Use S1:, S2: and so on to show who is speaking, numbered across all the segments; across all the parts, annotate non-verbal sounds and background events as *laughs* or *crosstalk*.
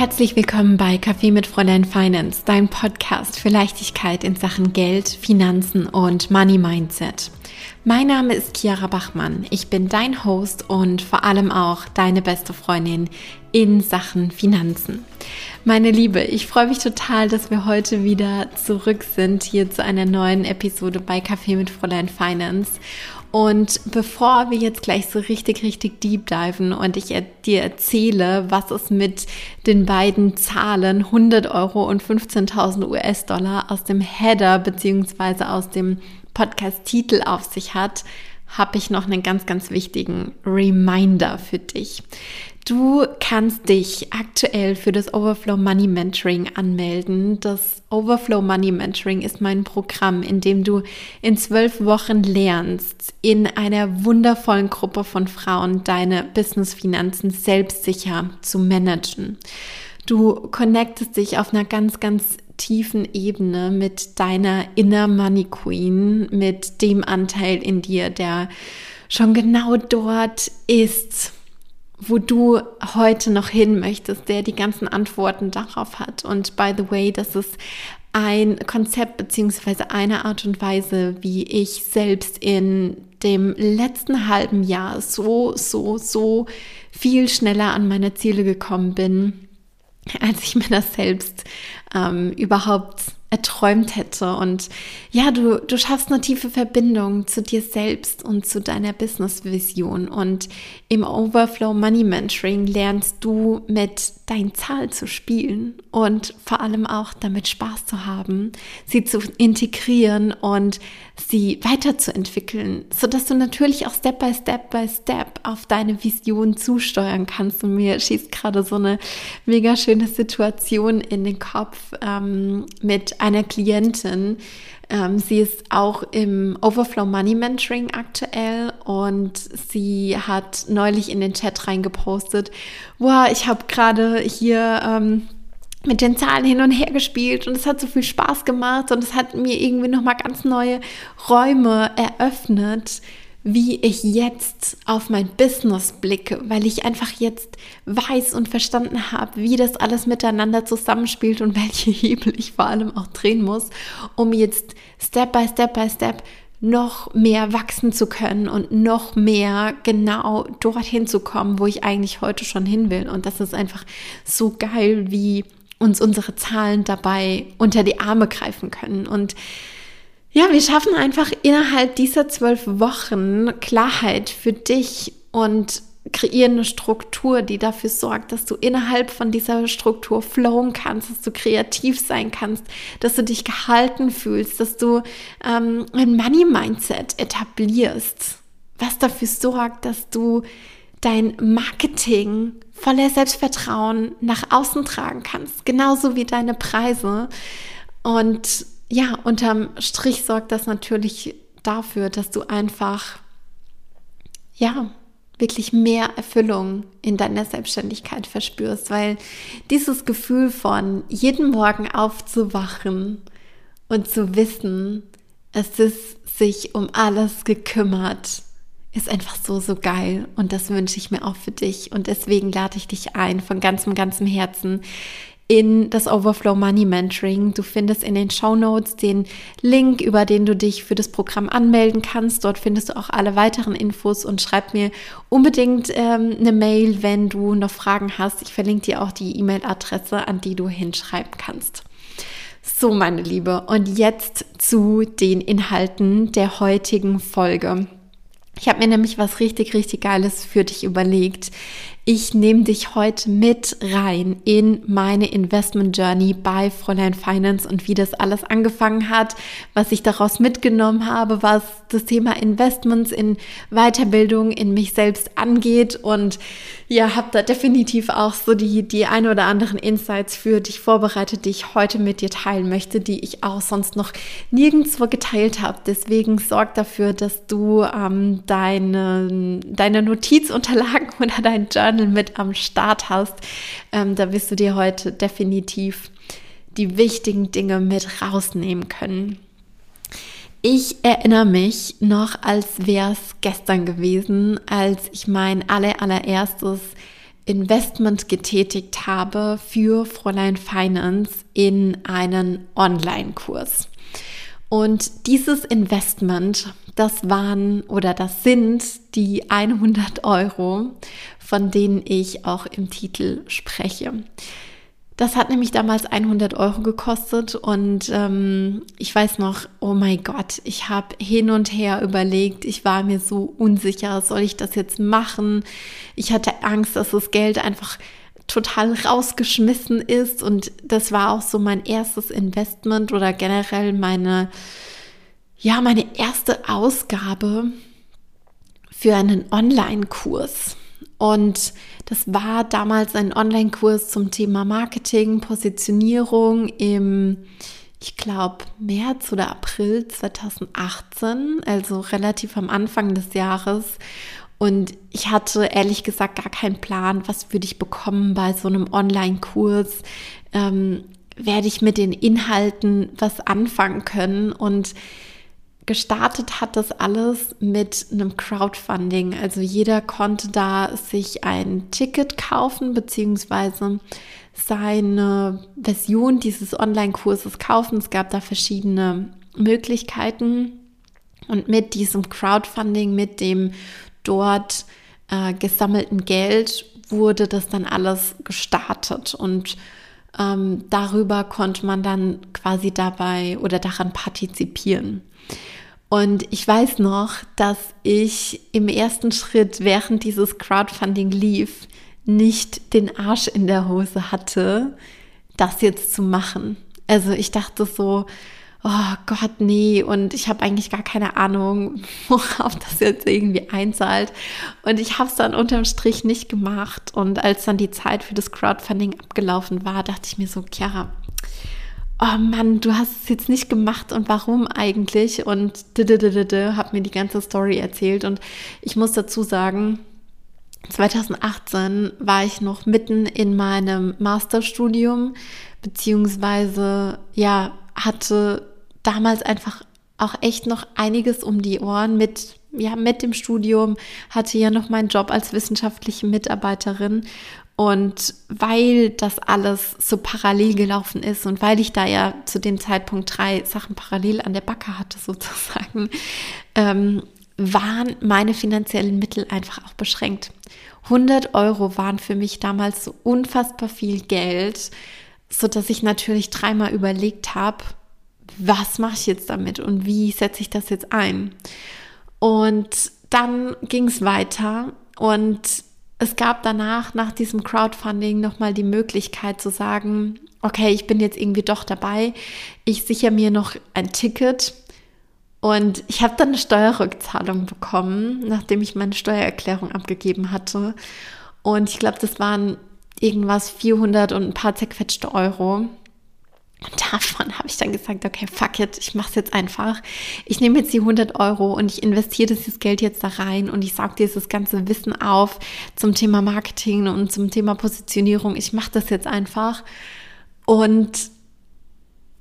S1: Herzlich willkommen bei Kaffee mit Fräulein Finance, dein Podcast für Leichtigkeit in Sachen Geld, Finanzen und Money Mindset. Mein Name ist Chiara Bachmann. Ich bin dein Host und vor allem auch deine beste Freundin in Sachen Finanzen. Meine Liebe, ich freue mich total, dass wir heute wieder zurück sind hier zu einer neuen Episode bei Kaffee mit Fräulein Finance. Und bevor wir jetzt gleich so richtig, richtig deep diven und ich dir erzähle, was es mit den beiden Zahlen 100 Euro und 15.000 US-Dollar aus dem Header beziehungsweise aus dem Podcast-Titel auf sich hat, habe ich noch einen ganz, ganz wichtigen Reminder für dich. Du kannst dich aktuell für das Overflow Money Mentoring anmelden. Das Overflow Money Mentoring ist mein Programm, in dem du in zwölf Wochen lernst, in einer wundervollen Gruppe von Frauen deine Business-Finanzen selbstsicher zu managen. Du connectest dich auf einer ganz, ganz tiefen Ebene mit deiner Inner Money Queen, mit dem Anteil in dir, der schon genau dort ist, wo du heute noch hin möchtest, der die ganzen Antworten darauf hat. Und by the way, das ist ein Konzept beziehungsweise eine Art und Weise, wie ich selbst in dem letzten halben Jahr so, so, so viel schneller an meine Ziele gekommen bin, als ich mir das selbst ähm, überhaupt erträumt hätte. Und ja, du, du schaffst eine tiefe Verbindung zu dir selbst und zu deiner Business-Vision. Und im Overflow Money Mentoring lernst du mit deinen Zahl zu spielen und vor allem auch damit Spaß zu haben, sie zu integrieren und sie weiterzuentwickeln, sodass du natürlich auch Step by Step by Step auf deine Vision zusteuern kannst. Und mir schießt gerade so eine mega schöne Situation in den Kopf ähm, mit einer Klientin. Ähm, sie ist auch im Overflow Money Mentoring aktuell und sie hat neulich in den Chat reingepostet, wow, ich habe gerade hier ähm, mit den Zahlen hin und her gespielt und es hat so viel Spaß gemacht und es hat mir irgendwie nochmal ganz neue Räume eröffnet, wie ich jetzt auf mein Business blicke, weil ich einfach jetzt weiß und verstanden habe, wie das alles miteinander zusammenspielt und *laughs* welche Hebel ich vor allem auch drehen muss, um jetzt Step by Step by Step noch mehr wachsen zu können und noch mehr genau dorthin zu kommen, wo ich eigentlich heute schon hin will. Und das ist einfach so geil, wie uns unsere Zahlen dabei unter die Arme greifen können. Und ja, wir schaffen einfach innerhalb dieser zwölf Wochen Klarheit für dich und kreieren eine Struktur, die dafür sorgt, dass du innerhalb von dieser Struktur flowen kannst, dass du kreativ sein kannst, dass du dich gehalten fühlst, dass du ähm, ein Money-Mindset etablierst, was dafür sorgt, dass du dein Marketing voller Selbstvertrauen nach außen tragen kannst, genauso wie deine Preise. Und ja, unterm Strich sorgt das natürlich dafür, dass du einfach, ja, wirklich mehr Erfüllung in deiner Selbstständigkeit verspürst, weil dieses Gefühl von jeden Morgen aufzuwachen und zu wissen, es ist sich um alles gekümmert, ist einfach so, so geil. Und das wünsche ich mir auch für dich. Und deswegen lade ich dich ein, von ganzem, ganzem Herzen in das Overflow Money Mentoring. Du findest in den Show Notes den Link, über den du dich für das Programm anmelden kannst. Dort findest du auch alle weiteren Infos und schreib mir unbedingt ähm, eine Mail, wenn du noch Fragen hast. Ich verlinke dir auch die E-Mail-Adresse, an die du hinschreiben kannst. So, meine Liebe, und jetzt zu den Inhalten der heutigen Folge. Ich habe mir nämlich was richtig, richtig Geiles für dich überlegt. Ich nehme dich heute mit rein in meine Investment Journey bei Fräulein Finance und wie das alles angefangen hat, was ich daraus mitgenommen habe, was das Thema Investments in Weiterbildung in mich selbst angeht und ja, habe da definitiv auch so die, die ein oder anderen Insights für dich vorbereitet, die ich heute mit dir teilen möchte, die ich auch sonst noch nirgendwo geteilt habe. Deswegen sorg dafür, dass du ähm, deine, deine Notizunterlagen *laughs* oder dein Journal mit am Start hast. Ähm, da wirst du dir heute definitiv die wichtigen Dinge mit rausnehmen können. Ich erinnere mich noch, als wäre es gestern gewesen, als ich mein aller, allererstes Investment getätigt habe für Fräulein Finance in einen Online-Kurs. Und dieses Investment, das waren oder das sind die 100 Euro, von denen ich auch im Titel spreche. Das hat nämlich damals 100 Euro gekostet und ähm, ich weiß noch, oh mein Gott, ich habe hin und her überlegt, ich war mir so unsicher, soll ich das jetzt machen? Ich hatte Angst, dass das Geld einfach total rausgeschmissen ist und das war auch so mein erstes Investment oder generell meine, ja, meine erste Ausgabe für einen Online-Kurs. Und das war damals ein Online-Kurs zum Thema Marketing, Positionierung im, ich glaube, März oder April 2018, also relativ am Anfang des Jahres. Und ich hatte ehrlich gesagt gar keinen Plan, was würde ich bekommen bei so einem Online-Kurs. Ähm, werde ich mit den Inhalten was anfangen können? Und gestartet hat das alles mit einem Crowdfunding. Also jeder konnte da sich ein Ticket kaufen, beziehungsweise seine Version dieses Online-Kurses kaufen. Es gab da verschiedene Möglichkeiten. Und mit diesem Crowdfunding, mit dem dort äh, gesammelten Geld, wurde das dann alles gestartet. Und ähm, darüber konnte man dann quasi dabei oder daran partizipieren. Und ich weiß noch, dass ich im ersten Schritt, während dieses Crowdfunding lief, nicht den Arsch in der Hose hatte, das jetzt zu machen. Also ich dachte so, oh Gott, nee, und ich habe eigentlich gar keine Ahnung, *laughs* worauf das jetzt irgendwie einzahlt. Und ich habe es dann unterm Strich nicht gemacht. Und als dann die Zeit für das Crowdfunding abgelaufen war, dachte ich mir so, Chiara, oh Mann, du hast es jetzt nicht gemacht und warum eigentlich? Und habe mir die ganze Story erzählt. Und ich muss dazu sagen, 2018 war ich noch mitten in meinem Masterstudium, beziehungsweise ja, hatte damals einfach auch echt noch einiges um die Ohren mit ja, mit dem Studium, hatte ja noch meinen Job als wissenschaftliche Mitarbeiterin und weil das alles so parallel gelaufen ist und weil ich da ja zu dem Zeitpunkt drei Sachen parallel an der Backe hatte, *laughs* sozusagen, ähm, waren meine finanziellen Mittel einfach auch beschränkt. 100 Euro waren für mich damals so unfassbar viel Geld, so dass ich natürlich dreimal überlegt habe, was mache ich jetzt damit und wie setze ich das jetzt ein? Und dann ging es weiter und es gab danach, nach diesem Crowdfunding, nochmal die Möglichkeit zu sagen, okay, ich bin jetzt irgendwie doch dabei. Ich sichere mir noch ein Ticket und ich habe dann eine Steuerrückzahlung bekommen, nachdem ich meine Steuererklärung abgegeben hatte. Und ich glaube, das waren irgendwas 400 und ein paar zerquetschte Euro. Und davon habe ich dann gesagt, okay, fuck it, ich mache es jetzt einfach. Ich nehme jetzt die 100 Euro und ich investiere dieses Geld jetzt da rein und ich sauge dieses ganze Wissen auf zum Thema Marketing und zum Thema Positionierung. Ich mache das jetzt einfach. Und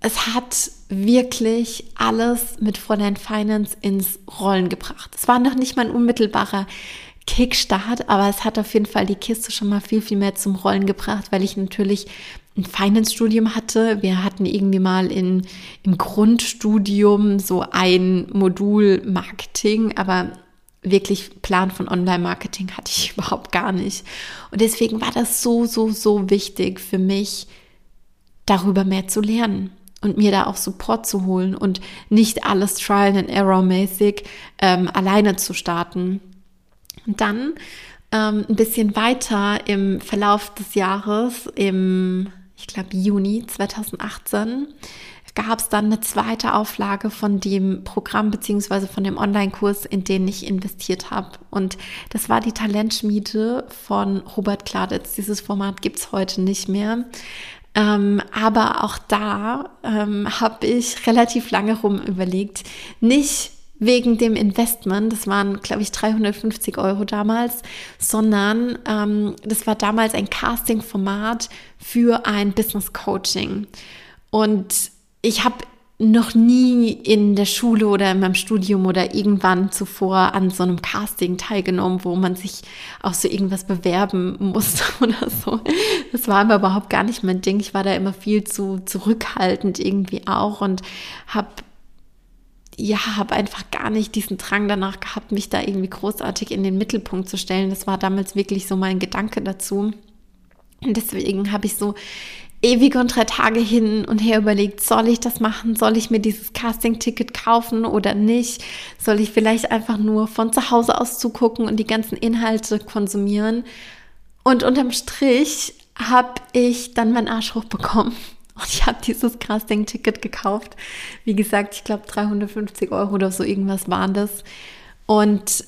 S1: es hat wirklich alles mit Fräulein Finance ins Rollen gebracht. Es war noch nicht mal ein unmittelbarer Kickstart, aber es hat auf jeden Fall die Kiste schon mal viel, viel mehr zum Rollen gebracht, weil ich natürlich ein Finance-Studium hatte. Wir hatten irgendwie mal in, im Grundstudium so ein Modul Marketing, aber wirklich Plan von Online-Marketing hatte ich *laughs* überhaupt gar nicht. Und deswegen war das so, so, so wichtig für mich, darüber mehr zu lernen und mir da auch Support zu holen und nicht alles Trial and Error mäßig ähm, alleine zu starten. Dann ähm, ein bisschen weiter im Verlauf des Jahres, im ich glaube, Juni 2018 gab es dann eine zweite Auflage von dem Programm beziehungsweise von dem Online-Kurs, in den ich investiert habe. Und das war die Talentschmiede von Robert Kladitz. Dieses Format gibt es heute nicht mehr. Ähm, aber auch da ähm, habe ich relativ lange rum überlegt, nicht wegen dem Investment, das waren, glaube ich, 350 Euro damals, sondern ähm, das war damals ein Casting-Format für ein Business Coaching. Und ich habe noch nie in der Schule oder in meinem Studium oder irgendwann zuvor an so einem Casting teilgenommen, wo man sich auch so irgendwas bewerben *laughs* musste oder so. Das war aber überhaupt gar nicht mein Ding. Ich war da immer viel zu zurückhaltend irgendwie auch und habe ja, habe einfach gar nicht diesen Drang danach gehabt, mich da irgendwie großartig in den Mittelpunkt zu stellen. Das war damals wirklich so mein Gedanke dazu. Und deswegen habe ich so ewig und drei Tage hin und her überlegt, soll ich das machen? Soll ich mir dieses Casting-Ticket kaufen oder nicht? Soll ich vielleicht einfach nur von zu Hause aus zugucken und die ganzen Inhalte konsumieren? Und unterm Strich habe ich dann meinen Arsch hochbekommen. *laughs* Und ich habe dieses Casting-Ticket gekauft. Wie gesagt, ich glaube 350 Euro oder so irgendwas waren das. Und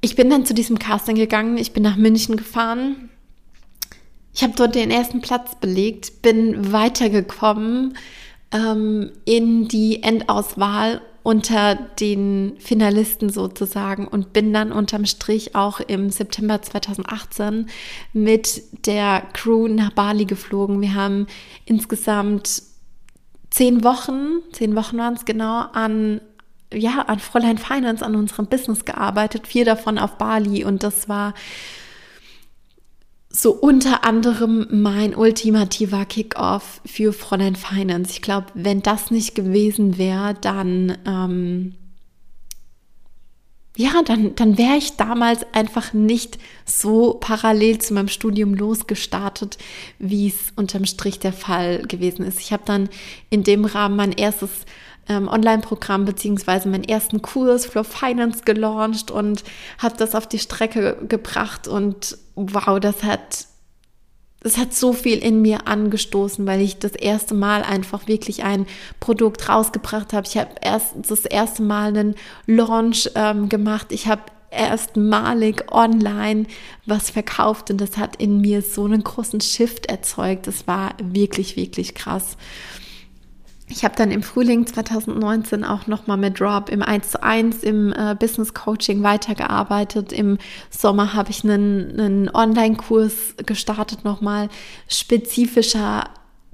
S1: ich bin dann zu diesem Casting gegangen. Ich bin nach München gefahren ich habe dort den ersten Platz belegt, bin weitergekommen ähm, in die Endauswahl unter den Finalisten sozusagen und bin dann unterm Strich auch im September 2018 mit der Crew nach Bali geflogen. Wir haben insgesamt zehn Wochen, zehn Wochen waren es genau, an ja, an Fräulein Finance, an unserem Business gearbeitet, vier davon auf Bali und das war so unter anderem mein ultimativer Kickoff für Fräulein Finance. Ich glaube, wenn das nicht gewesen wäre, dann ähm, ja, dann, dann wäre ich damals einfach nicht so parallel zu meinem Studium losgestartet, wie es unterm Strich der Fall gewesen ist. Ich habe dann in dem Rahmen mein erstes ähm, Online-Programm beziehungsweise meinen ersten Kurs Flow Finance gelauncht und habe das auf die Strecke gebracht und wow, das hat es hat so viel in mir angestoßen, weil ich das erste Mal einfach wirklich ein Produkt rausgebracht habe. Ich habe erst das erste Mal einen Launch ähm, gemacht. Ich habe erstmalig online was verkauft und das hat in mir so einen großen Shift erzeugt. Das war wirklich, wirklich krass. Ich habe dann im Frühling 2019 auch nochmal mit Rob im 1 zu 1 im äh, Business Coaching weitergearbeitet. Im Sommer habe ich einen, einen Online-Kurs gestartet, nochmal spezifischer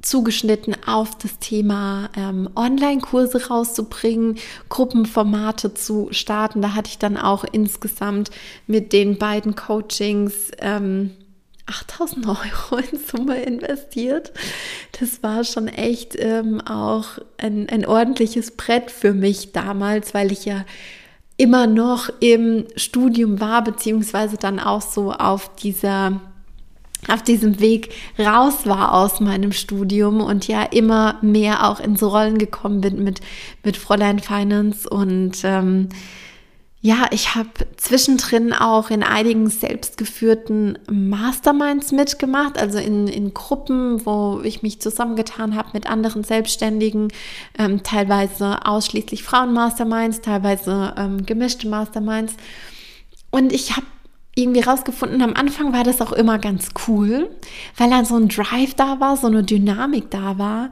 S1: zugeschnitten auf das Thema ähm, Online-Kurse rauszubringen, Gruppenformate zu starten. Da hatte ich dann auch insgesamt mit den beiden Coachings ähm, 8000 Euro in Summe investiert. Das war schon echt ähm, auch ein, ein ordentliches Brett für mich damals, weil ich ja immer noch im Studium war, beziehungsweise dann auch so auf dieser auf diesem Weg raus war aus meinem Studium und ja immer mehr auch in so Rollen gekommen bin mit, mit Fräulein Finance und ähm, ja, ich habe zwischendrin auch in einigen selbstgeführten Masterminds mitgemacht, also in, in Gruppen, wo ich mich zusammengetan habe mit anderen Selbstständigen, ähm, teilweise ausschließlich Frauen-Masterminds, teilweise ähm, gemischte Masterminds. Und ich habe irgendwie rausgefunden, am Anfang war das auch immer ganz cool, weil dann so ein Drive da war, so eine Dynamik da war.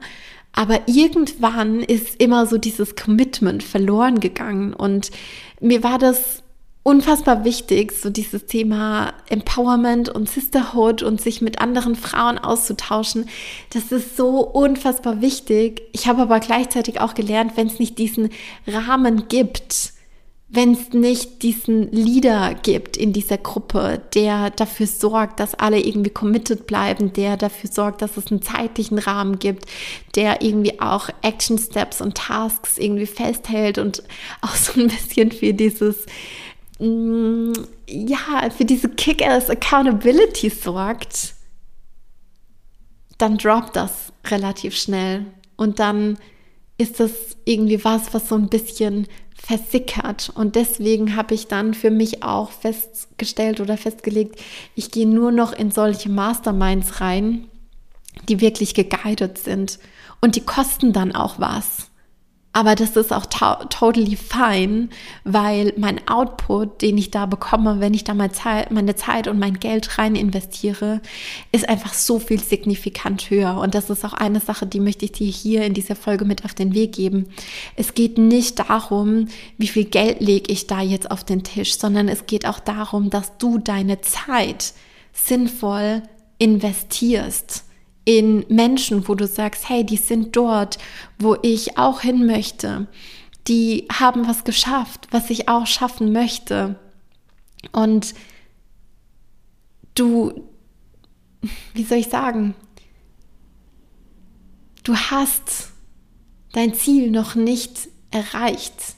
S1: Aber irgendwann ist immer so dieses Commitment verloren gegangen und mir war das unfassbar wichtig, so dieses Thema Empowerment und Sisterhood und sich mit anderen Frauen auszutauschen. Das ist so unfassbar wichtig. Ich habe aber gleichzeitig auch gelernt, wenn es nicht diesen Rahmen gibt, wenn es nicht diesen Leader gibt in dieser Gruppe, der dafür sorgt, dass alle irgendwie committed bleiben, der dafür sorgt, dass es einen zeitlichen Rahmen gibt, der irgendwie auch Action Steps und Tasks irgendwie festhält und *laughs* auch so ein bisschen für dieses mm, ja, für diese Kick-Ass Accountability sorgt, dann droppt das relativ schnell. Und dann ist das irgendwie was, was so ein bisschen versickert. Und deswegen habe ich dann für mich auch festgestellt oder festgelegt, ich gehe nur noch in solche Masterminds rein, die wirklich geguided sind. Und die kosten dann auch was. Aber das ist auch totally fine, weil mein Output, den ich da bekomme, wenn ich da meine Zeit, meine Zeit und mein Geld rein investiere, ist einfach so viel signifikant höher. Und das ist auch eine Sache, die möchte ich dir hier in dieser Folge mit auf den Weg geben. Es geht nicht darum, wie viel Geld lege ich da jetzt auf den Tisch, sondern es geht auch darum, dass du deine Zeit sinnvoll investierst in Menschen, wo du sagst, hey, die sind dort, wo ich auch hin möchte. Die haben was geschafft, was ich auch schaffen möchte. Und du, wie soll ich sagen, du hast dein Ziel noch nicht erreicht,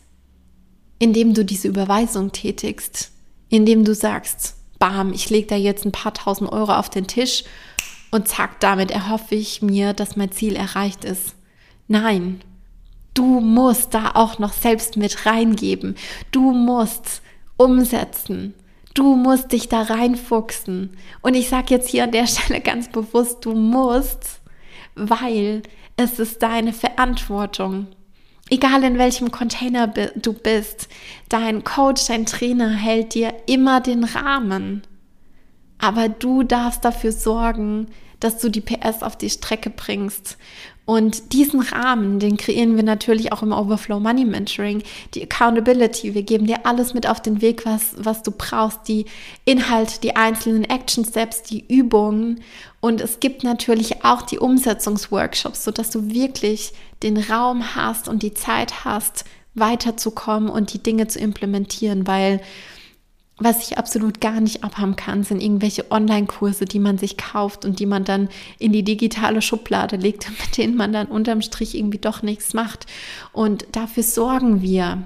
S1: indem du diese Überweisung tätigst, indem du sagst, bam, ich lege da jetzt ein paar tausend Euro auf den Tisch und zack, damit erhoffe ich mir, dass mein Ziel erreicht ist. Nein, du musst da auch noch selbst mit reingeben. Du musst umsetzen. Du musst dich da reinfuchsen. Und ich sage jetzt hier an der *laughs* Stelle ganz bewusst, du musst, weil es ist deine Verantwortung. Egal in welchem Container du bist, dein Coach, dein Trainer hält dir immer den Rahmen. Aber du darfst dafür sorgen, dass du die PS auf die Strecke bringst. Und diesen Rahmen, den kreieren wir natürlich auch im Overflow Money Mentoring. Die Accountability, wir geben dir alles mit auf den Weg, was, was du brauchst, die Inhalte, die einzelnen Action Steps, die Übungen. Und es gibt natürlich auch die Umsetzungsworkshops, sodass du wirklich den Raum hast und die Zeit hast, weiterzukommen und die Dinge zu implementieren, weil was ich absolut gar nicht abhaben kann, sind irgendwelche Online-Kurse, die man sich kauft und die man dann in die digitale Schublade legt, *laughs* mit denen man dann unterm Strich irgendwie doch nichts macht. Und dafür sorgen wir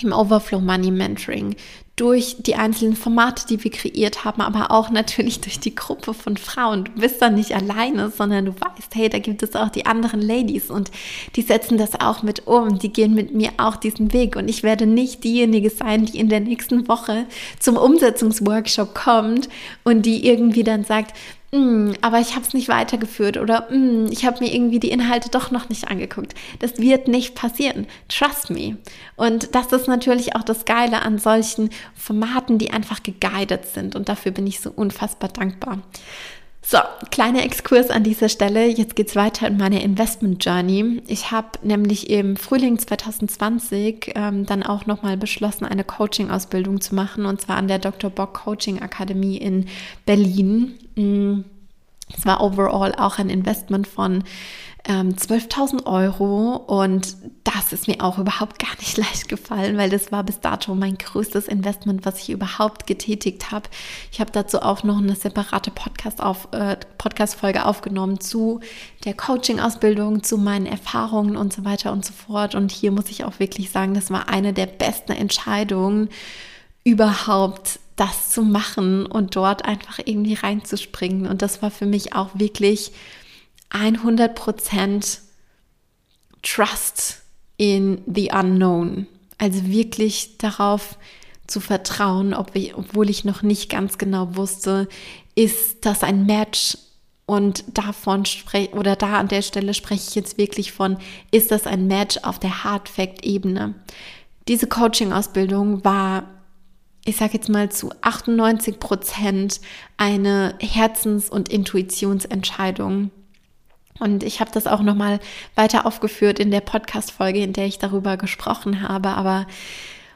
S1: im Overflow Money Mentoring, durch die einzelnen Formate, die wir kreiert haben, aber auch natürlich durch die Gruppe von Frauen. Du bist dann nicht alleine, sondern du weißt, hey, da gibt es auch die anderen Ladies und die setzen das auch mit um, die gehen mit mir auch diesen Weg und ich werde nicht diejenige sein, die in der nächsten Woche zum Umsetzungsworkshop kommt und die irgendwie dann sagt, mm, aber ich habe es nicht weitergeführt oder mm, ich habe mir irgendwie die Inhalte doch noch nicht angeguckt. Das wird nicht passieren. Trust me. Und das ist natürlich auch das Geile an solchen Formaten, die einfach geguided sind. Und dafür bin ich so unfassbar dankbar. So, kleiner Exkurs an dieser Stelle. Jetzt geht's weiter in meine Investment Journey. Ich habe nämlich im Frühling 2020 ähm, dann auch nochmal beschlossen, eine Coaching-Ausbildung zu machen und zwar an der Dr. Bock Coaching Akademie in Berlin. Mm, es war overall auch ein Investment von ähm, 12.000 Euro und das ist mir auch überhaupt gar nicht *laughs* leicht gefallen, weil das war bis dato mein größtes Investment, was ich überhaupt getätigt habe. Ich habe dazu auch noch eine separate Podcast auf, äh, Podcast-Folge aufgenommen zu der Coaching-Ausbildung, zu meinen Erfahrungen und so weiter und so fort. Und hier muss ich auch wirklich sagen, das war eine der besten Entscheidungen überhaupt das zu machen und dort einfach irgendwie reinzuspringen. Und das war für mich auch wirklich 100% Trust in the unknown. Also wirklich darauf zu vertrauen, obwohl ich noch nicht ganz genau wusste, ist das ein Match und davon spreche oder da an der Stelle spreche ich jetzt wirklich von, ist das ein Match auf der Hard Fact Ebene? Diese Coaching Ausbildung war ich sage jetzt mal zu 98 Prozent eine Herzens- und Intuitionsentscheidung. Und ich habe das auch nochmal weiter aufgeführt in der Podcast-Folge, in der ich darüber gesprochen habe. Aber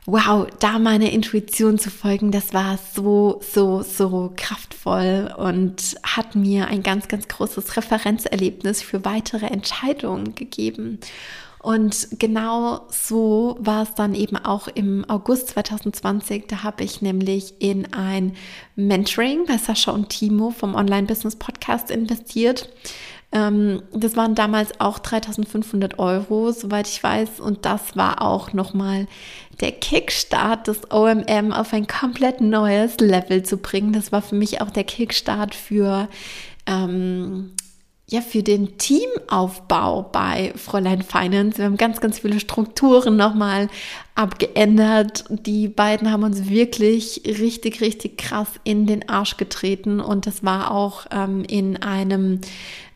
S1: wow, da meiner Intuition zu folgen, das war so, so, so kraftvoll und hat mir ein ganz, ganz großes Referenzerlebnis für weitere Entscheidungen gegeben. Und genau so war es dann eben auch im August 2020. Da habe ich nämlich in ein Mentoring bei Sascha und Timo vom Online Business Podcast investiert. Ähm, das waren damals auch 3500 Euro, soweit ich weiß. Und das war auch nochmal der Kickstart des OMM auf ein komplett neues Level zu bringen. Das war für mich auch der Kickstart für ähm, ja, für den Teamaufbau bei Fräulein Finance. Wir haben ganz, ganz viele Strukturen nochmal abgeändert. Die beiden haben uns wirklich richtig, richtig krass in den Arsch getreten und das war auch ähm, in einem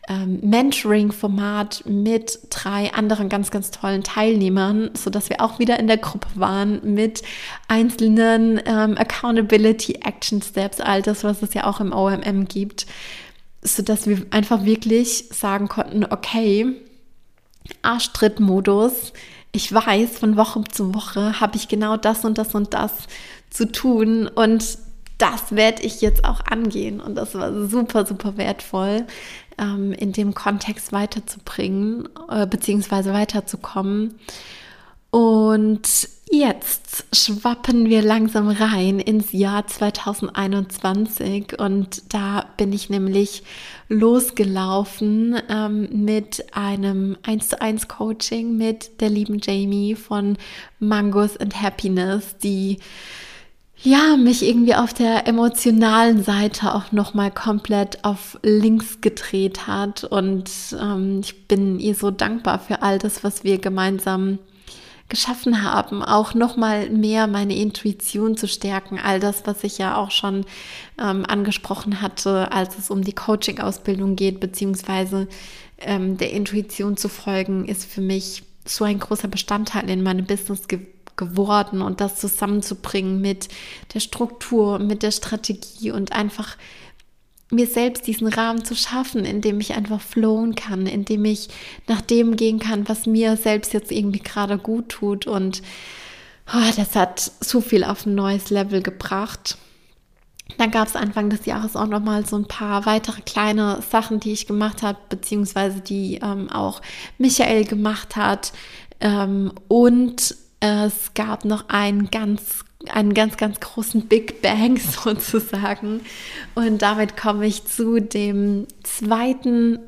S1: ähm, Mentoring-Format mit drei anderen ganz, ganz tollen Teilnehmern, so dass wir auch wieder in der Gruppe waren mit einzelnen ähm, Accountability Action Steps, all das, was es ja auch im OMM gibt so dass wir einfach wirklich sagen konnten, okay, Arschtritt-Modus. Ich weiß, von Woche zu Woche habe ich genau das und das und das zu tun und das werde ich jetzt auch angehen und das war super, super wertvoll. ähm, in dem Kontext weiterzubringen, äh, beziehungsweise weiterzukommen. Und jetzt schwappen wir langsam rein ins Jahr 2021 und da bin ich nämlich losgelaufen ähm, mit einem 1 zu 1 Coaching mit der lieben Jamie von Mangos and Happiness, die ja, mich irgendwie auf der emotionalen Seite auch nochmal komplett auf links gedreht hat. Und ähm, ich bin ihr so dankbar für all das, was wir gemeinsam geschaffen haben, auch nochmal mehr meine Intuition zu stärken. All das, was ich ja auch schon ähm, angesprochen hatte, als es um die Coaching-Ausbildung geht, beziehungsweise ähm, der Intuition zu folgen, ist für mich so ein großer Bestandteil in meinem Business ge geworden und das zusammenzubringen mit der Struktur, mit der Strategie und einfach mir selbst diesen Rahmen zu schaffen, in dem ich einfach flowen kann, in dem ich nach dem gehen kann, was mir selbst jetzt irgendwie gerade gut tut. Und oh, das hat so viel auf ein neues Level gebracht. Dann gab es Anfang des Jahres auch noch mal so ein paar weitere kleine Sachen, die ich gemacht habe, beziehungsweise die ähm, auch Michael gemacht hat. Ähm, und es gab noch einen ganz einen ganz, ganz großen Big Bang *laughs* sozusagen. Und damit komme ich zu dem zweiten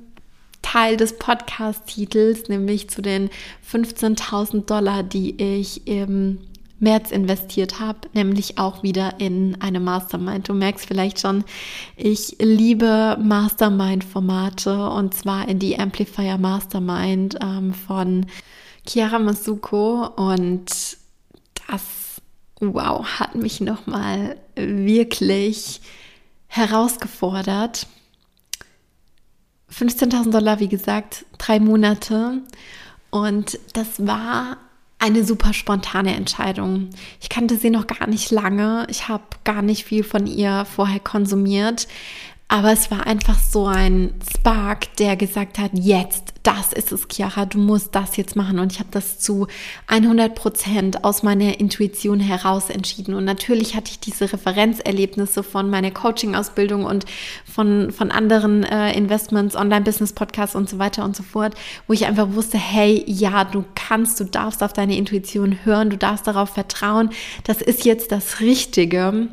S1: Teil des Podcast-Titels, nämlich zu den 15.000 Dollar, die ich im März investiert habe, nämlich auch wieder in eine Mastermind. Du merkst vielleicht schon, ich liebe Mastermind-Formate und zwar in die Amplifier Mastermind ähm, von Chiara Masuko und das wow, hat mich nochmal wirklich herausgefordert. 15.000 Dollar, wie gesagt, drei Monate. Und das war eine super spontane Entscheidung. Ich kannte sie noch gar nicht lange. Ich habe gar nicht viel von ihr vorher konsumiert. Aber es war einfach so ein Spark, der gesagt hat, jetzt, das ist es, Chiara, du musst das jetzt machen. Und ich habe das zu 100 Prozent aus meiner Intuition heraus entschieden. Und natürlich hatte ich diese Referenzerlebnisse von meiner Coaching-Ausbildung und von, von anderen äh, Investments, Online-Business-Podcasts und so weiter und so fort, wo ich einfach wusste, hey, ja, du kannst, du darfst auf deine Intuition hören, du darfst darauf vertrauen. Das ist jetzt das Richtige.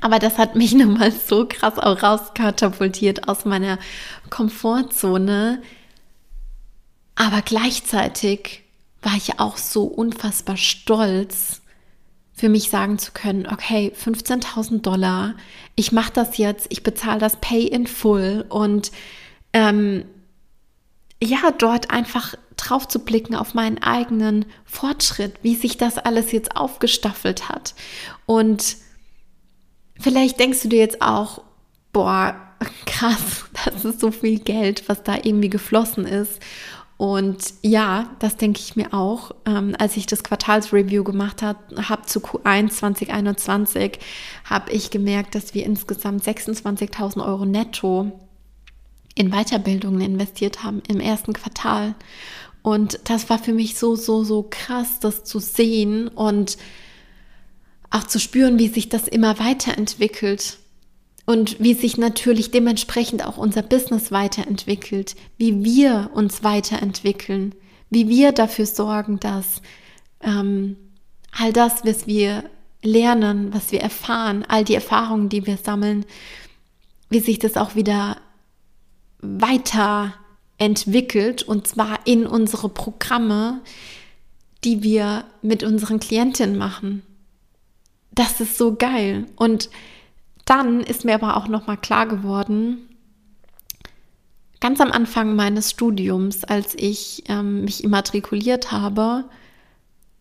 S1: Aber das hat mich *laughs* nochmal so krass auch rauskatapultiert aus meiner Komfortzone. Aber gleichzeitig war ich auch so unfassbar stolz, für mich sagen zu können, okay, 15.000 Dollar, ich mache das jetzt, ich bezahle das Pay in Full und ähm, ja, dort einfach drauf zu blicken auf meinen eigenen Fortschritt, wie sich das alles jetzt aufgestaffelt hat. Und Vielleicht denkst du dir jetzt auch, boah, krass, *laughs* das ist so viel Geld, was da irgendwie geflossen ist. Und ja, das denke ich mir auch. Ähm, als ich das Quartalsreview gemacht habe, habe zu Q1 2021, habe ich gemerkt, dass wir insgesamt 26.000 Euro netto in Weiterbildungen investiert haben im ersten Quartal. Und das war für mich so, so, so krass, das zu sehen und auch zu spüren, wie sich das immer weiterentwickelt und wie sich natürlich dementsprechend auch unser Business weiterentwickelt, wie wir uns weiterentwickeln, wie wir dafür sorgen, dass ähm, all das, was wir lernen, was wir erfahren, all die Erfahrungen, die wir sammeln, wie sich das auch wieder weiterentwickelt und zwar in unsere Programme, die wir mit unseren Klientinnen machen das ist so geil. Und dann ist mir aber auch noch mal klar geworden, ganz am Anfang meines Studiums, als ich ähm, mich immatrikuliert habe,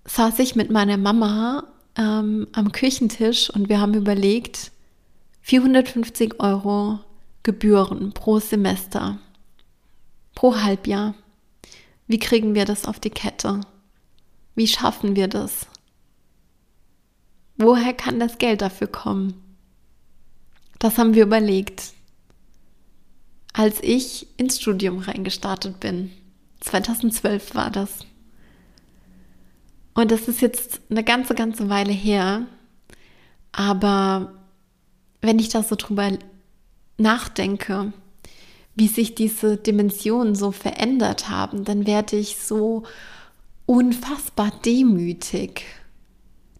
S1: saß ich mit meiner Mama ähm, am Küchentisch und wir haben überlegt, 450 Euro Gebühren pro Semester, pro Halbjahr. Wie kriegen wir das auf die Kette? Wie schaffen wir das? Woher kann das Geld dafür kommen? Das haben wir überlegt, als ich ins Studium reingestartet bin. 2012 war das. Und das ist jetzt eine ganze, ganze Weile her. Aber wenn ich da so drüber nachdenke, wie sich diese Dimensionen so verändert haben, dann werde ich so unfassbar demütig,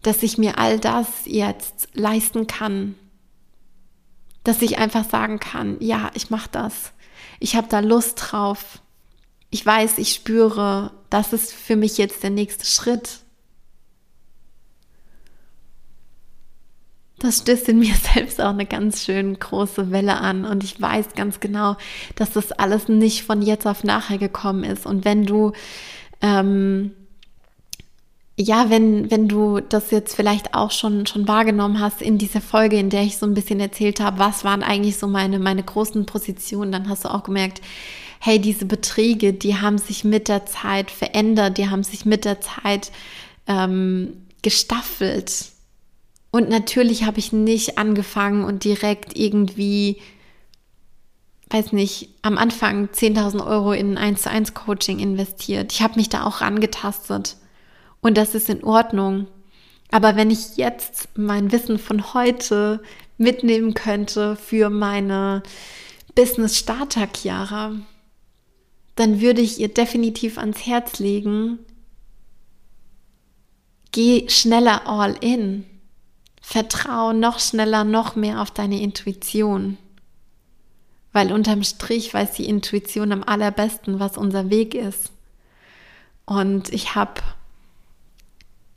S1: dass ich mir all das jetzt leisten kann, dass ich einfach sagen kann, ja, ich mache das, ich habe da Lust drauf, ich weiß, ich spüre, das ist für mich jetzt der nächste Schritt. das stößt in mir *laughs* selbst auch eine ganz schön große Welle an und ich weiß ganz genau, dass das alles nicht von jetzt auf nachher gekommen ist. Und wenn du, ähm, ja, wenn, wenn du das jetzt vielleicht auch schon, schon wahrgenommen hast in dieser Folge, in der ich so ein bisschen erzählt habe, was waren eigentlich so meine, meine großen Positionen, dann hast du auch gemerkt, hey, diese Beträge, die haben sich mit der Zeit verändert, die haben sich mit der Zeit ähm, gestaffelt und natürlich habe ich nicht angefangen und direkt irgendwie, weiß nicht, am Anfang 10.000 Euro in ein 1 zu 1 Coaching investiert. Ich habe mich da auch rangetastet. Und das ist in Ordnung. Aber wenn ich jetzt mein Wissen von heute mitnehmen könnte für meine Business Starter Chiara, dann würde ich ihr definitiv ans Herz legen, geh schneller all in. Vertraue noch schneller, noch mehr auf deine Intuition. Weil unterm Strich weiß die Intuition am allerbesten, was unser Weg ist. Und ich habe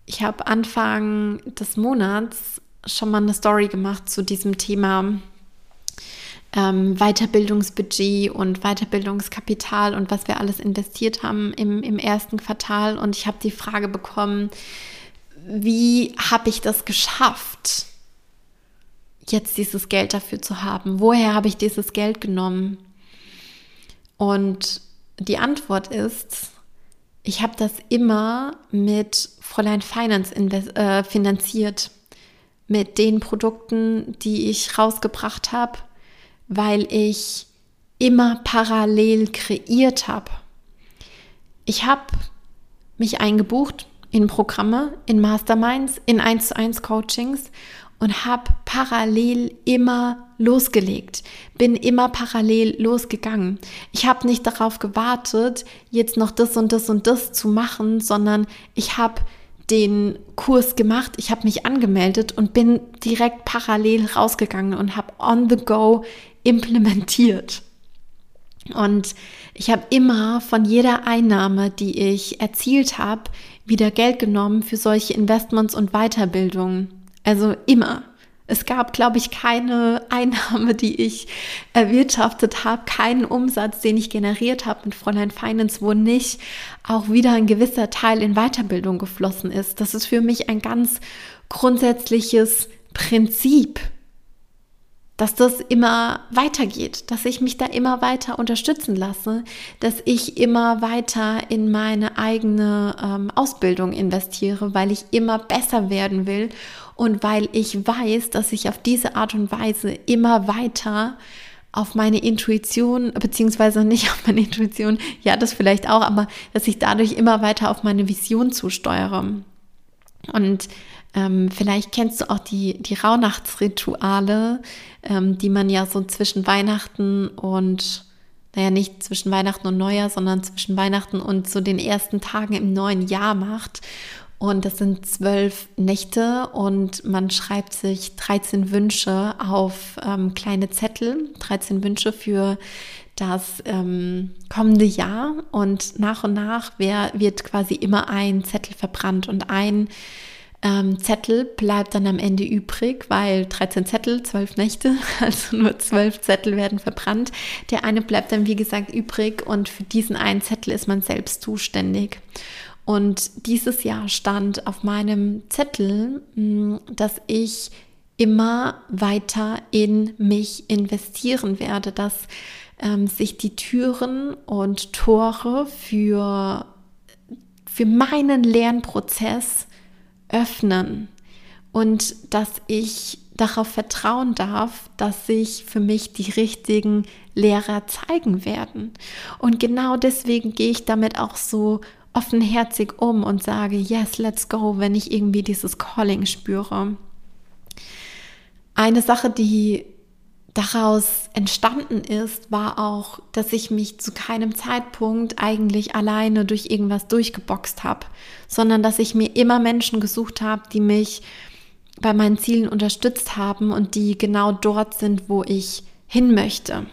S1: ich hab Anfang des Monats schon mal eine Story gemacht zu diesem Thema ähm, Weiterbildungsbudget und Weiterbildungskapital und was wir alles investiert haben im, im ersten Quartal. Und ich habe die Frage bekommen, wie habe ich das geschafft, jetzt dieses Geld dafür zu haben? Woher habe ich dieses Geld genommen? Und die Antwort ist, ich habe das immer mit Fräulein Finance äh, finanziert, mit den Produkten, die ich rausgebracht habe, weil ich immer parallel kreiert habe. Ich habe mich eingebucht in Programme, in Masterminds, in 1 zu 1 Coachings und habe parallel immer losgelegt, bin immer parallel losgegangen. Ich habe nicht darauf gewartet, jetzt noch das und das und das zu machen, sondern ich habe den Kurs gemacht, ich habe mich angemeldet und bin direkt parallel rausgegangen und habe on the go implementiert. Und ich habe immer von jeder Einnahme, die ich erzielt habe, wieder Geld genommen für solche Investments und Weiterbildungen. Also immer. Es gab, glaube ich, keine Einnahme, die ich erwirtschaftet habe, keinen Umsatz, den ich generiert habe mit Fräulein Finance, wo nicht auch wieder ein gewisser Teil in Weiterbildung geflossen ist. Das ist für mich ein ganz grundsätzliches Prinzip dass das immer weitergeht, dass ich mich da immer weiter unterstützen lasse, dass ich immer weiter in meine eigene ähm, Ausbildung investiere, weil ich immer besser werden will und weil ich weiß, dass ich auf diese Art und Weise immer weiter auf meine Intuition, beziehungsweise nicht auf meine Intuition, ja, das vielleicht auch, aber dass ich dadurch immer weiter auf meine Vision zusteuere. Und ähm, vielleicht kennst du auch die, die Rauhnachtsrituale, ähm, die man ja so zwischen Weihnachten und, naja, nicht zwischen Weihnachten und Neujahr, sondern zwischen Weihnachten und so den ersten Tagen im neuen Jahr macht. Und das sind zwölf Nächte und man schreibt sich 13 Wünsche auf ähm, kleine Zettel, 13 Wünsche für das ähm, kommende Jahr. Und nach und nach wer, wird quasi immer ein Zettel verbrannt und ein ähm, Zettel bleibt dann am Ende übrig, weil 13 Zettel, 12 Nächte, *laughs* also nur 12 Zettel werden verbrannt. Der eine bleibt dann, wie gesagt, übrig und für diesen einen Zettel ist man selbst zuständig. Und dieses Jahr stand auf meinem Zettel, hm, dass ich immer weiter in mich investieren werde, dass ähm, sich die Türen und Tore für, für meinen Lernprozess öffnen und dass ich darauf vertrauen darf, dass sich für mich die richtigen Lehrer zeigen werden. Und genau deswegen gehe ich damit auch so offenherzig um und sage, yes, let's go, wenn ich irgendwie dieses Calling spüre. Eine Sache, die daraus entstanden ist, war auch, dass ich mich zu keinem Zeitpunkt eigentlich alleine durch irgendwas durchgeboxt habe, sondern dass ich mir immer Menschen gesucht habe, die mich bei meinen Zielen unterstützt haben und die genau dort sind, wo ich hin möchte.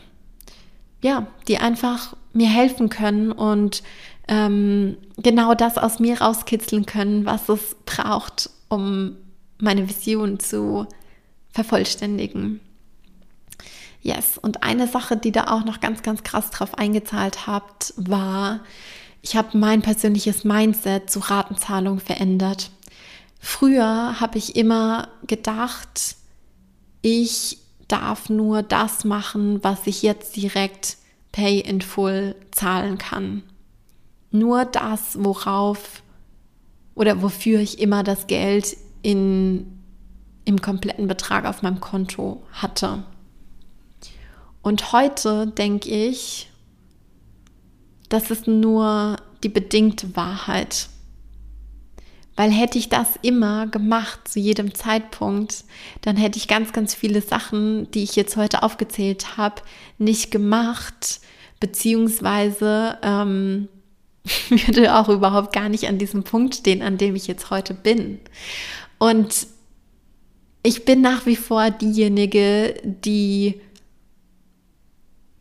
S1: Ja, die einfach mir helfen können und ähm, genau das aus mir rauskitzeln können, was es braucht, um meine Vision zu vervollständigen. Yes, und eine Sache, die da auch noch ganz, ganz krass drauf eingezahlt hat, war, ich habe mein persönliches Mindset zu Ratenzahlung verändert. Früher habe ich immer gedacht, ich darf nur das machen, was ich jetzt direkt Pay in Full zahlen kann. Nur das, worauf oder wofür ich immer das Geld in, im kompletten Betrag auf meinem Konto hatte. Und heute denke ich, das ist nur die bedingte Wahrheit. Weil hätte ich das immer gemacht zu jedem Zeitpunkt, dann hätte ich ganz, ganz viele Sachen, die ich jetzt heute aufgezählt habe, nicht gemacht, beziehungsweise ähm, *laughs* würde auch überhaupt gar nicht an diesem Punkt stehen, an dem ich jetzt heute bin. Und ich bin nach wie vor diejenige, die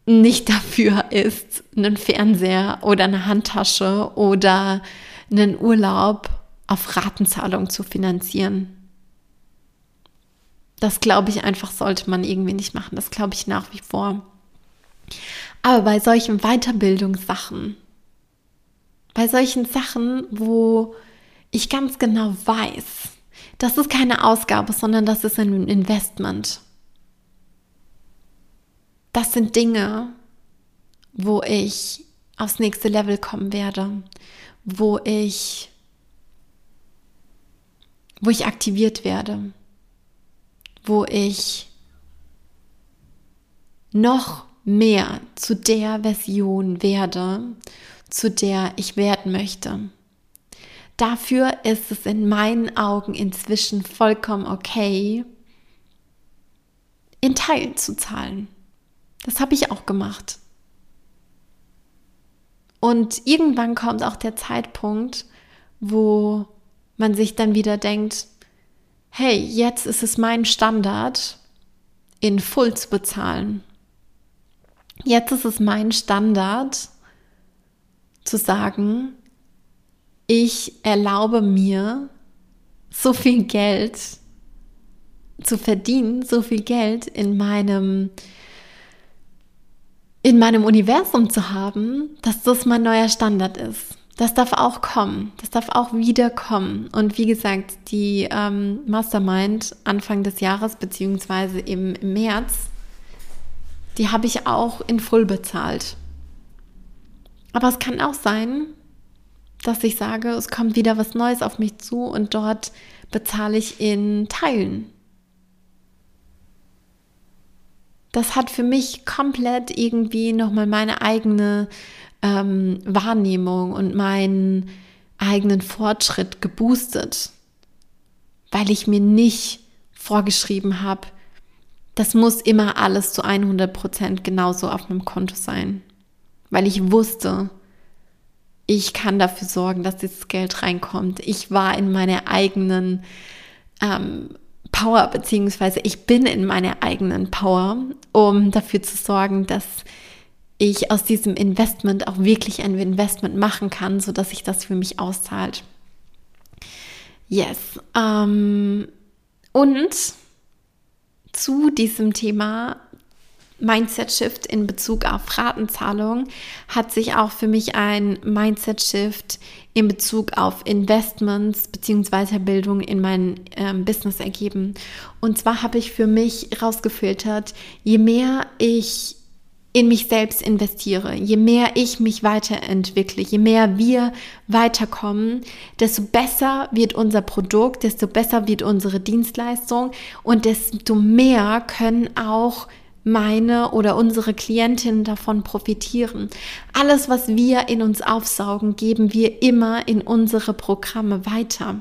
S1: nicht dafür ist, einen Fernseher oder eine Handtasche oder einen Urlaub auf Ratenzahlung zu finanzieren. Das glaube ich einfach, sollte man irgendwie nicht machen. Das glaube ich nach wie vor. Aber bei solchen Weiterbildungssachen, bei solchen Sachen, wo ich ganz genau weiß, das ist keine Ausgabe, sondern das ist ein Investment das sind Dinge, wo ich aufs nächste Level kommen werde, wo ich, wo ich aktiviert werde, wo ich noch mehr zu der Version werde, zu der ich werden möchte. Dafür ist es in meinen Augen inzwischen vollkommen okay, in Teilen zu zahlen. Das habe ich auch gemacht. Und irgendwann kommt auch der Zeitpunkt, wo man sich dann wieder denkt, hey, jetzt ist es mein Standard, in Full zu bezahlen. Jetzt ist es mein Standard zu sagen, ich erlaube mir so viel Geld zu verdienen, so viel Geld in meinem in meinem Universum zu haben, dass das mein neuer Standard ist. Das darf auch kommen. Das darf auch wieder kommen. Und wie gesagt, die ähm, Mastermind Anfang des Jahres, beziehungsweise im, im März, die habe ich auch in Full bezahlt. Aber es kann auch sein, dass ich sage, es kommt wieder was Neues auf mich zu und dort bezahle ich in Teilen. Das hat für mich komplett irgendwie nochmal meine eigene ähm, Wahrnehmung und meinen eigenen Fortschritt geboostet, weil ich mir nicht vorgeschrieben habe, das muss immer alles zu 100 Prozent genauso auf meinem Konto sein, weil ich wusste, ich kann dafür sorgen, dass dieses Geld reinkommt. Ich war in meiner eigenen ähm, Power, beziehungsweise ich bin in meiner eigenen Power, um dafür zu sorgen, dass ich aus diesem Investment auch wirklich ein Investment machen kann, sodass sich das für mich auszahlt. Yes. Ähm, und zu diesem Thema Mindset-Shift in Bezug auf Ratenzahlung hat sich auch für mich ein Mindset-Shift in Bezug auf Investments bzw. Bildung in mein ähm, Business ergeben. Und zwar habe ich für mich rausgefiltert, je mehr ich in mich selbst investiere, je mehr ich mich weiterentwickle, je mehr wir weiterkommen, desto besser wird unser Produkt, desto besser wird unsere Dienstleistung und desto mehr können auch meine oder unsere Klientinnen davon profitieren. Alles, was wir in uns aufsaugen, geben wir immer in unsere Programme weiter.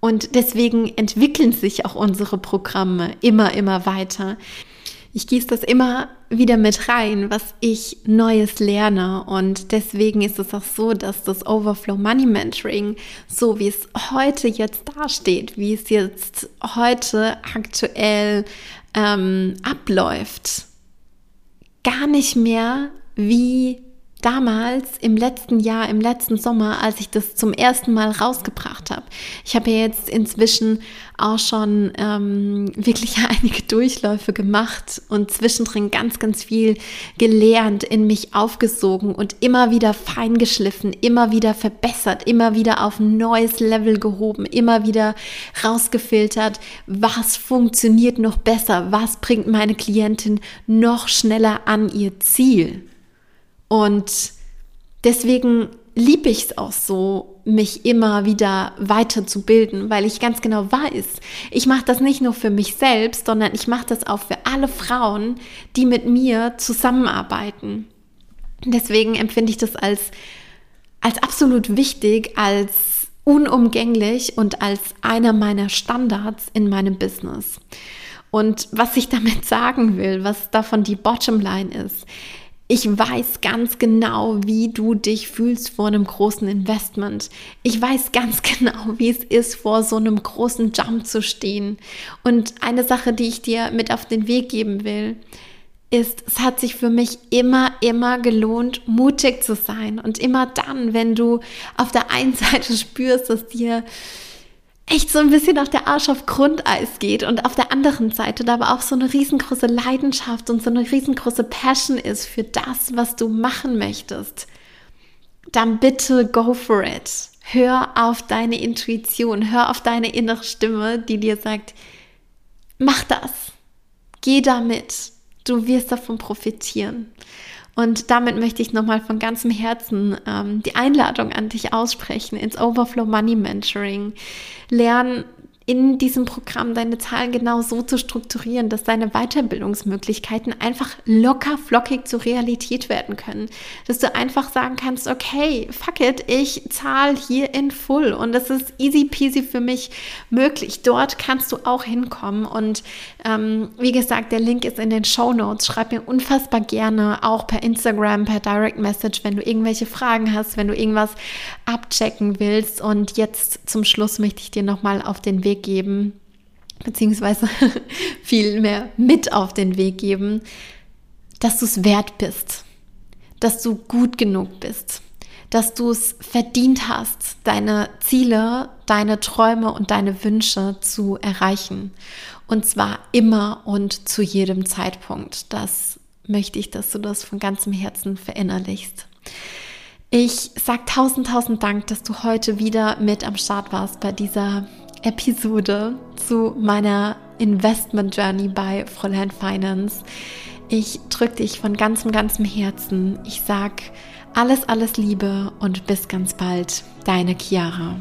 S1: Und deswegen entwickeln sich auch unsere Programme immer, immer weiter. ich gieße das immer wieder mit rein, was ich Neues lerne. Und deswegen ist es auch so, dass das Overflow Money Mentoring, so wie es heute jetzt dasteht, wie es jetzt heute aktuell ähm, abläuft, gar nicht mehr wie damals im letzten Jahr, im letzten Sommer, als ich das zum ersten Mal rausgebracht habe. Ich habe ja jetzt inzwischen auch schon ähm, *laughs* wirklich einige Durchläufe gemacht und zwischendrin ganz, ganz viel gelernt, in mich aufgesogen und immer wieder feingeschliffen, immer wieder verbessert, immer wieder auf ein neues Level gehoben, immer wieder rausgefiltert, was funktioniert noch besser, was bringt meine Klientin noch schneller an ihr Ziel. Und deswegen liebe ich es auch so, mich immer wieder weiterzubilden, weil ich ganz genau weiß, ich mache das nicht nur für mich selbst, sondern ich mache das auch für alle Frauen, die mit mir zusammenarbeiten. Deswegen empfinde ich das als, als absolut wichtig, als unumgänglich und als einer meiner Standards in meinem Business. Und was ich damit *laughs* sagen will, was davon die Bottomline ist, ich weiß ganz genau, wie du dich fühlst vor einem großen Investment. Ich weiß ganz *laughs* genau, wie es ist, vor so einem großen Jump zu stehen. Und eine Sache, die ich dir mit auf den Weg geben will, ist, es hat sich für mich immer, immer gelohnt, mutig zu sein. Und immer dann, wenn du auf der einen *laughs* Seite spürst, dass dir echt so ein bisschen auf der Arsch auf Grundeis geht und auf der anderen Seite da aber auch so eine riesengroße Leidenschaft und so eine riesengroße Passion ist für das, was du machen möchtest, dann bitte go for it. Hör auf deine Intuition, hör auf deine innere Stimme, die dir sagt, mach das, geh damit, du wirst davon profitieren. Und damit möchte ich nochmal von ganzem Herzen ähm, die Einladung an dich aussprechen ins Overflow Money Mentoring. Lernen in diesem Programm deine Zahlen genau so zu strukturieren, dass deine Weiterbildungsmöglichkeiten einfach locker flockig zur Realität werden können. Dass du einfach sagen kannst, okay, fuck it, ich zahle hier in full und das ist easy peasy für mich möglich. Dort kannst du auch hinkommen und ähm, wie gesagt, der Link ist in den Show Notes. Schreib mir unfassbar gerne auch per Instagram, per Direct Message, wenn du irgendwelche Fragen hast, wenn du irgendwas abchecken willst und jetzt zum Schluss möchte ich dir nochmal auf den Weg Weg geben, beziehungsweise *laughs* viel mehr mit auf den Weg geben, dass du es wert bist, dass du gut genug bist, dass du es verdient hast, deine Ziele, deine Träume und deine Wünsche zu erreichen. Und zwar immer und zu jedem Zeitpunkt. Das möchte ich, dass du das von ganzem Herzen verinnerlichst. Ich sage tausend, tausend Dank, dass du heute wieder mit am Start warst bei dieser Episode zu meiner Investment Journey bei Fräulein Finance. Ich drücke dich von ganzem, ganzem Herzen. Ich sag alles, alles Liebe und bis ganz bald. Deine Chiara.